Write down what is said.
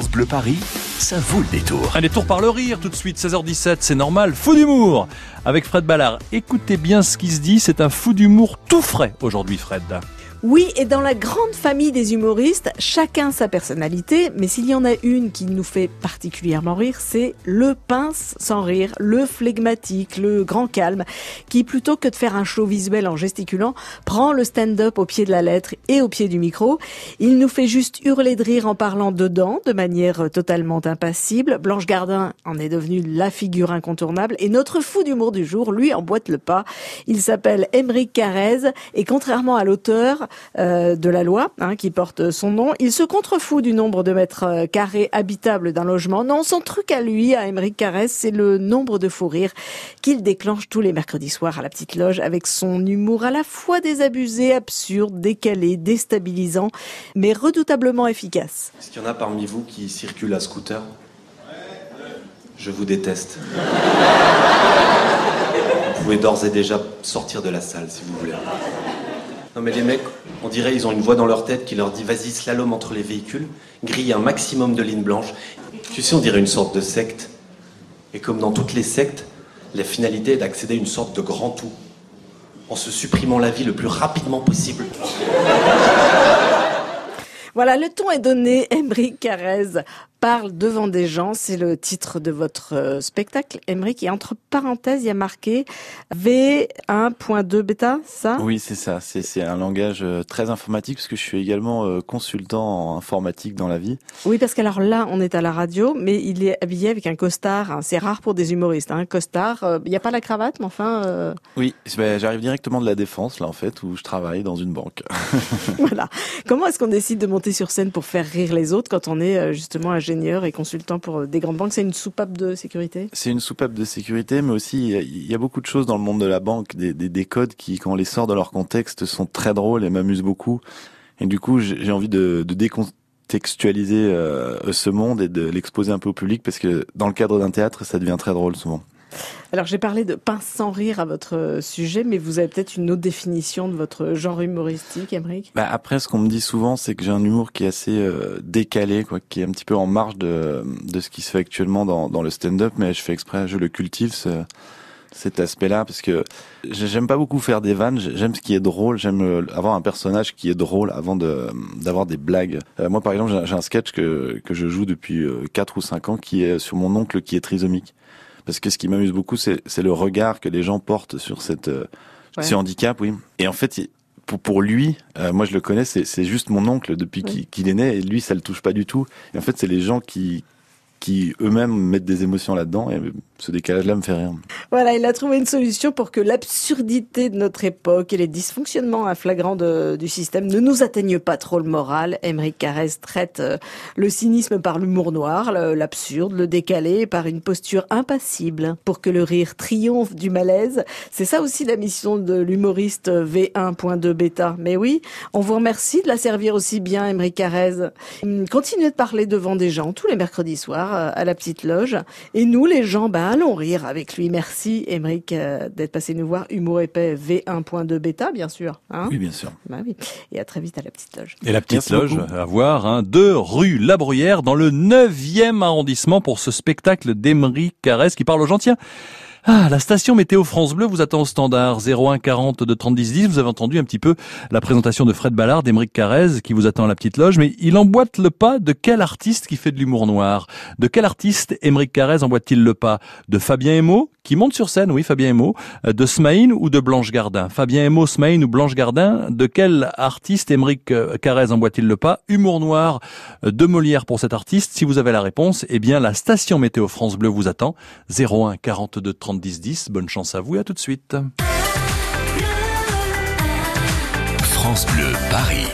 Bleu Paris, ça vaut le détour. Un détour par le rire tout de suite, 16h17, c'est normal. Fou d'humour avec Fred Ballard. Écoutez bien ce qui se dit, c'est un fou d'humour tout frais aujourd'hui, Fred. Oui, et dans la grande famille des humoristes, chacun sa personnalité, mais s'il y en a une qui nous fait particulièrement rire, c'est le pince sans rire, le flegmatique, le grand calme, qui plutôt que de faire un show visuel en gesticulant, prend le stand-up au pied de la lettre et au pied du micro. Il nous fait juste hurler de rire en parlant dedans, de manière totalement impassible. Blanche Gardin en est devenue la figure incontournable, et notre fou d'humour du jour, lui, emboîte le pas. Il s'appelle Émeric Carrez, et contrairement à l'auteur, euh, de la loi hein, qui porte son nom. Il se contrefout du nombre de mètres euh, carrés habitables d'un logement. Non, son truc à lui, à Émeric Carès, c'est le nombre de fous rires qu'il déclenche tous les mercredis soirs à la petite loge avec son humour à la fois désabusé, absurde, décalé, déstabilisant, mais redoutablement efficace. Est-ce qu'il y en a parmi vous qui circulent à scooter? Je vous déteste. Vous pouvez d'ores et déjà sortir de la salle si vous voulez. Non mais les mecs, on dirait ils ont une voix dans leur tête qui leur dit vas-y slalom entre les véhicules, grille un maximum de lignes blanches. Tu sais, on dirait une sorte de secte. Et comme dans toutes les sectes, la finalité est d'accéder à une sorte de grand tout, en se supprimant la vie le plus rapidement possible. Voilà, le ton est donné. Emery Carrez parle devant des gens. C'est le titre de votre euh, spectacle, Emery, qui entre parenthèses, il y a marqué V1.2 bêta, ça? Oui, c'est ça. C'est un langage euh, très informatique parce que je suis également euh, consultant en informatique dans la vie. Oui, parce qu'alors là, on est à la radio, mais il est habillé avec un costard. Hein. C'est rare pour des humoristes. Un hein. costard, il n'y a pas la cravate, mais enfin... Oui, ben, j'arrive directement de la défense, là, en fait, où je travaille dans une banque. voilà. Comment est-ce qu'on décide de monter sur scène pour faire rire les autres quand on est justement et consultant pour euh, des grandes banques C'est une soupape de sécurité? C'est une soupape de sécurité, mais aussi il y a beaucoup de choses dans le monde de la banque, des, des, codes qui, quand on les sort de leur contexte, sont très drôles et m'amusent beaucoup. Et du coup, j'ai envie de, de décontextualiser euh, ce monde et de l'exposer un peu au public parce que dans le cadre d'un théâtre, ça devient très drôle souvent. Alors j'ai parlé de pince sans rire à votre sujet, mais vous avez peut-être une autre définition de votre genre humoristique, Emmerich bah Après, ce qu'on me dit souvent, c'est que j'ai un humour qui est assez euh, décalé, quoi, qui est un petit peu en marge de, de ce qui se fait actuellement dans, le stand-up, mais je fais exprès, je le cultive. Ce, cet aspect-là parce que j'aime pas beaucoup faire des vannes, j'aime ce qui est drôle, j'aime euh, avoir un personnage qui est drôle avant de d'avoir des blagues. Euh, moi par exemple, j'ai un sketch que que je joue depuis 4 ou 5 ans qui est sur mon oncle qui est trisomique parce que ce qui m'amuse beaucoup, c'est le regard que les gens portent sur cette euh, ce handicap, oui. Et en fait, pour, pour lui, euh, moi je le connais, c'est juste mon oncle depuis qu'il est né, et lui ça le touche pas du tout. Et en fait, c'est les gens qui qui eux-mêmes mettent des émotions là-dedans et ce décalage-là me fait rire. Voilà, il a trouvé une solution pour que l'absurdité de notre époque et les dysfonctionnements flagrants du système ne nous atteignent pas trop le moral. Émeric Carrez traite euh, le cynisme par l'humour noir, l'absurde, le décalé par une posture impassible pour que le rire triomphe du malaise. C'est ça aussi la mission de l'humoriste V1.2 bêta. Mais oui, on vous remercie de la servir aussi bien, Émeric Carrez. Continuez de parler devant des gens tous les mercredis soirs euh, à la petite loge. Et nous, les gens, bah, allons rire avec lui. Merci, Émeric, euh, d'être passé nous voir. Humour épais V1.2 bêta, bien sûr. Hein oui, bien sûr. Bah oui. Et à très vite à la petite loge. Et la petite loge, à voir, hein, de rue La Bruyère, dans le 9e arrondissement pour ce spectacle d'Émeric Carès qui parle aux gens. Tiens, ah, la station météo France Bleu vous attend au standard. 01 40 de 30 10 10. Vous avez entendu un petit peu la présentation de Fred Ballard, d'Emeric Carrez qui vous attend à la petite loge, mais il emboîte le pas de quel artiste qui fait de l'humour noir? De quel artiste Emeric Carrez emboîte-t-il le pas? De Fabien Emo qui monte sur scène, oui Fabien Emo, euh, de Smaïn ou de Blanche Gardin? Fabien Emo, Smaïn ou Blanche Gardin, de quel artiste Emeric euh, Carrez emboîte-t-il le pas? Humour noir euh, de Molière pour cet artiste. Si vous avez la réponse, eh bien la station météo France Bleu vous attend. 01 42 30 10 10. Bonne chance à vous et à tout de suite. France Bleu Paris.